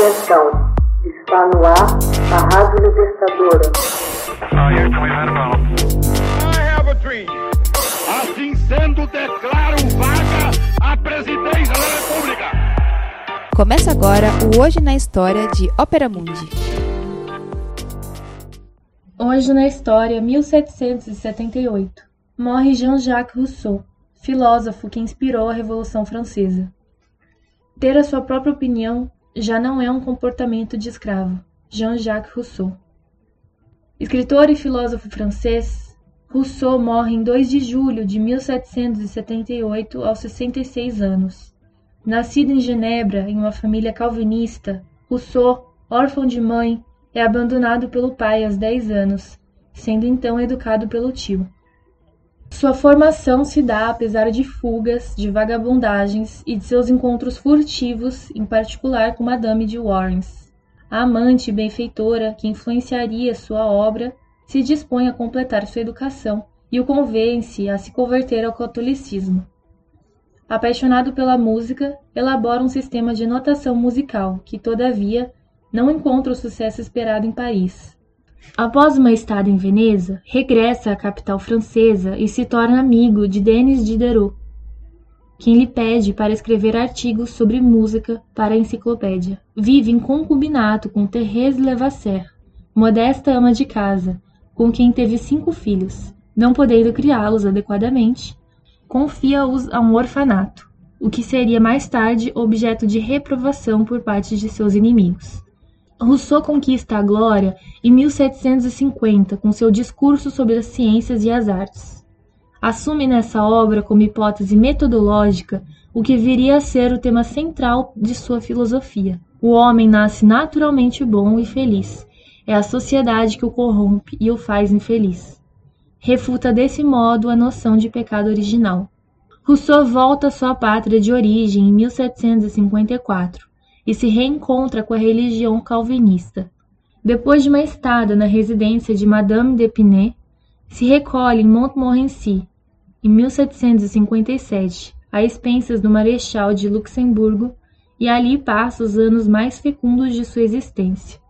Atenção, está no ar a Rádio Libertadora. Assim sendo, declaro vaga a presidência da República. Começa agora o Hoje na História de Ópera Mundi. Hoje na História, 1778. Morre Jean-Jacques Rousseau, filósofo que inspirou a Revolução Francesa. Ter a sua própria opinião já não é um comportamento de escravo. Jean-Jacques Rousseau. Escritor e filósofo francês, Rousseau morre em 2 de julho de 1778 aos 66 anos. Nascido em Genebra em uma família calvinista, Rousseau, órfão de mãe, é abandonado pelo pai aos 10 anos, sendo então educado pelo tio. Sua formação se dá apesar de fugas, de vagabundagens e de seus encontros furtivos, em particular com Madame de Warrens. A amante benfeitora que influenciaria sua obra se dispõe a completar sua educação e o convence a se converter ao catolicismo. Apaixonado pela música, elabora um sistema de notação musical que, todavia, não encontra o sucesso esperado em Paris. Após uma estada em Veneza, regressa à capital francesa e se torna amigo de Denis Diderot, quem lhe pede para escrever artigos sobre música para a enciclopédia. Vive em concubinato com Thérèse Levasseur, modesta ama de casa, com quem teve cinco filhos. Não podendo criá-los adequadamente, confia-os a um orfanato, o que seria mais tarde objeto de reprovação por parte de seus inimigos. Rousseau conquista a glória em 1750 com seu discurso sobre as ciências e as artes. Assume nessa obra como hipótese metodológica o que viria a ser o tema central de sua filosofia. O homem nasce naturalmente bom e feliz. É a sociedade que o corrompe e o faz infeliz. Refuta desse modo a noção de pecado original. Rousseau volta à sua pátria de origem em 1754 e se reencontra com a religião calvinista. Depois de uma estada na residência de Madame d'Épinay, se recolhe em Montmorency, em 1757, a expensas do Marechal de Luxemburgo, e ali passa os anos mais fecundos de sua existência.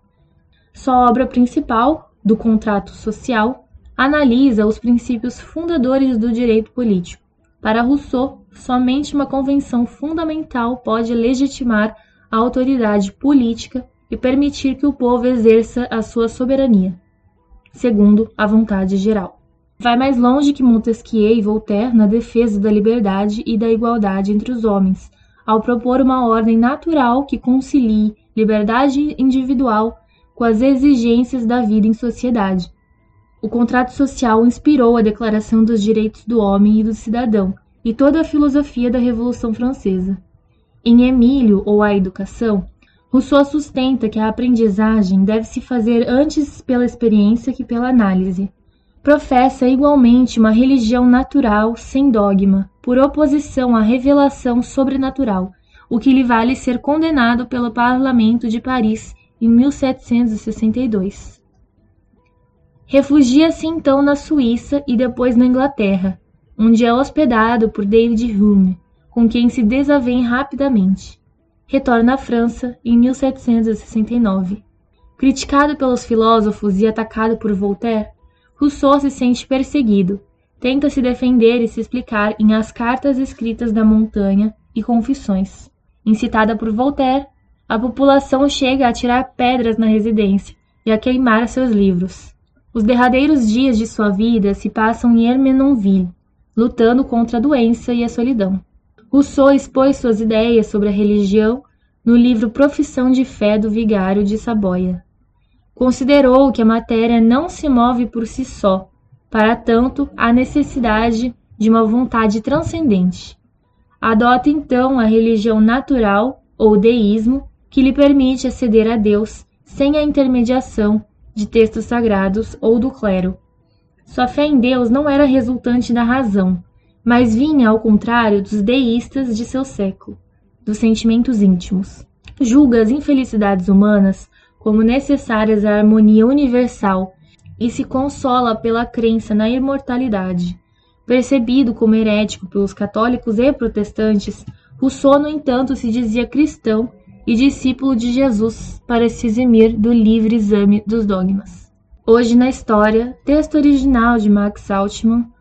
Sua obra principal, do contrato social, analisa os princípios fundadores do direito político. Para Rousseau, somente uma convenção fundamental pode legitimar a autoridade política e permitir que o povo exerça a sua soberania, segundo a vontade geral. Vai mais longe que Montesquieu e Voltaire na defesa da liberdade e da igualdade entre os homens, ao propor uma ordem natural que concilie liberdade individual com as exigências da vida em sociedade. O contrato social inspirou a Declaração dos Direitos do Homem e do Cidadão e toda a filosofia da Revolução Francesa. Em Emílio ou A Educação, Rousseau sustenta que a aprendizagem deve se fazer antes pela experiência que pela análise. Professa igualmente uma religião natural sem dogma, por oposição à revelação sobrenatural, o que lhe vale ser condenado pelo Parlamento de Paris em 1762. Refugia-se então na Suíça e depois na Inglaterra, onde é hospedado por David Hume, com quem se desavém rapidamente. Retorna à França em 1769. Criticado pelos filósofos e atacado por Voltaire, Rousseau se sente perseguido, tenta se defender e se explicar em As Cartas Escritas da Montanha e Confissões. Incitada por Voltaire, a população chega a tirar pedras na residência e a queimar seus livros. Os derradeiros dias de sua vida se passam em Hermenonville, lutando contra a doença e a solidão. Rousseau expôs suas ideias sobre a religião no livro Profissão de Fé do Vigário de Saboia. Considerou que a matéria não se move por si só, para tanto, há necessidade de uma vontade transcendente. Adota então a religião natural, ou deísmo, que lhe permite aceder a Deus sem a intermediação de textos sagrados ou do clero. Sua fé em Deus não era resultante da razão, mas vinha ao contrário dos deístas de seu século, dos sentimentos íntimos. Julga as infelicidades humanas como necessárias à harmonia universal e se consola pela crença na imortalidade. Percebido como herético pelos católicos e protestantes, Rousseau, no entanto, se dizia cristão e discípulo de Jesus para se eximir do livre exame dos dogmas. Hoje na História, texto original de Max Altman,